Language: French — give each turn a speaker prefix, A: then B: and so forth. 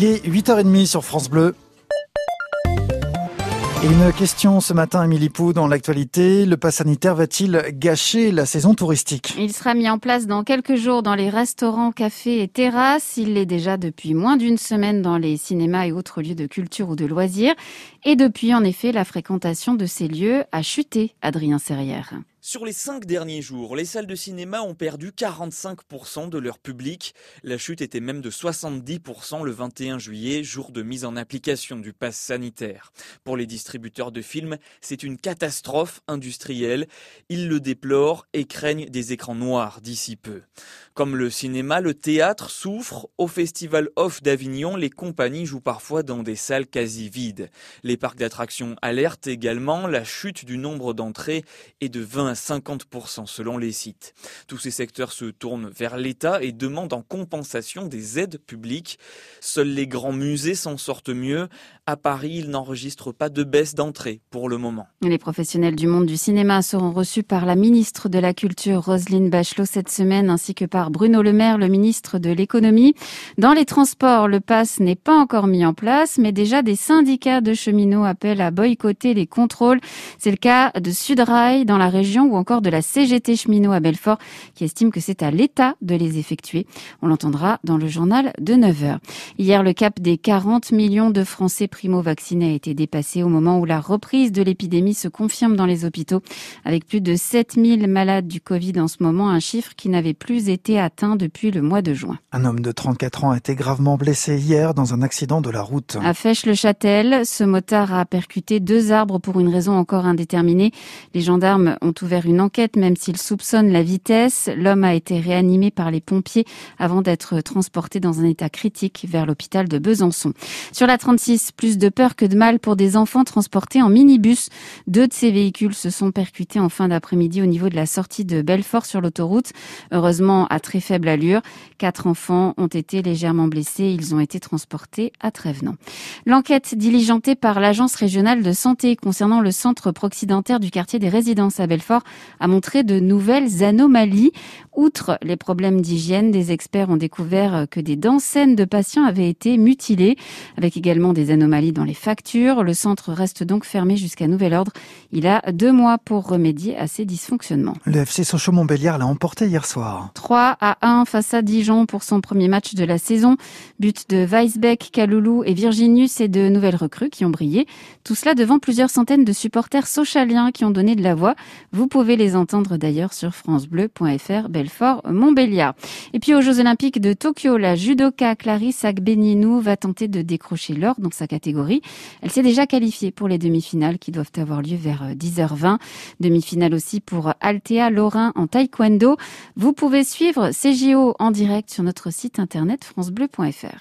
A: Il est 8h30 sur France Bleu. Une question ce matin, Émilie Pou, dans l'actualité. Le pass sanitaire va-t-il gâcher la saison touristique?
B: Il sera mis en place dans quelques jours dans les restaurants, cafés et terrasses. Il l'est déjà depuis moins d'une semaine dans les cinémas et autres lieux de culture ou de loisirs. Et depuis, en effet, la fréquentation de ces lieux a chuté, Adrien Serrière.
C: Sur les cinq derniers jours, les salles de cinéma ont perdu 45% de leur public. La chute était même de 70% le 21 juillet, jour de mise en application du pass sanitaire. Pour les distributeurs de films, c'est une catastrophe industrielle. Ils le déplorent et craignent des écrans noirs d'ici peu. Comme le cinéma, le théâtre souffre. Au Festival Off d'Avignon, les compagnies jouent parfois dans des salles quasi vides. Les parcs d'attractions alertent également. La chute du nombre d'entrées est de 20 à 50% selon les sites. Tous ces secteurs se tournent vers l'État et demandent en compensation des aides publiques. Seuls les grands musées s'en sortent mieux. À Paris, ils n'enregistrent pas de baisse d'entrée pour le moment.
B: Les professionnels du monde du cinéma seront reçus par la ministre de la Culture, Roselyne Bachelot, cette semaine, ainsi que par Bruno Le Maire, le ministre de l'économie. Dans les transports, le pass n'est pas encore mis en place, mais déjà des syndicats de cheminots appellent à boycotter les contrôles. C'est le cas de Sudrail dans la région ou encore de la CGT cheminot à Belfort qui estime que c'est à l'État de les effectuer. On l'entendra dans le journal de 9h. Hier, le cap des 40 millions de Français primo-vaccinés a été dépassé au moment où la reprise de l'épidémie se confirme dans les hôpitaux avec plus de 7000 malades du Covid en ce moment, un chiffre qui n'avait plus été atteint depuis le mois de juin.
A: Un homme de 34 ans a été gravement blessé hier dans un accident de la route.
B: À Fèche-le-Châtel, ce motard a percuté deux arbres pour une raison encore indéterminée. Les gendarmes ont ouvert une enquête même s'ils soupçonnent la vitesse. L'homme a été réanimé par les pompiers avant d'être transporté dans un état critique vers l'hôpital de Besançon. Sur la 36, plus de peur que de mal pour des enfants transportés en minibus. Deux de ces véhicules se sont percutés en fin d'après-midi au niveau de la sortie de Belfort sur l'autoroute. Heureusement, à très faible allure. Quatre enfants ont été légèrement blessés. Ils ont été transportés à Trévenant. L'enquête diligentée par l'Agence régionale de santé concernant le centre proxydentaire du quartier des résidences à Belfort a montré de nouvelles anomalies. Outre les problèmes d'hygiène, des experts ont découvert que des dents de patients avaient été mutilées, avec également des anomalies dans les factures. Le centre reste donc fermé jusqu'à nouvel ordre. Il a deux mois pour remédier à ces dysfonctionnements.
A: Le FC Sochaux-Montbéliard l'a emporté hier soir.
B: 3 à 1 face à Dijon pour son premier match de la saison. But de Weisbeck, Kaloulou et Virginius et de nouvelles recrues qui ont brillé. Tout cela devant plusieurs centaines de supporters sochaliens qui ont donné de la voix. Vous pouvez les entendre d'ailleurs sur francebleu.fr Belfort Montbéliard. Et puis aux Jeux Olympiques de Tokyo, la judoka Clarisse Agbenienou va tenter de décrocher l'or dans sa catégorie. Elle s'est déjà qualifiée pour les demi-finales qui doivent avoir lieu vers 10h20. Demi-finale aussi pour Altea Lorrain en taekwondo. Vous pouvez suivre CGO en direct sur notre site internet francebleu.fr.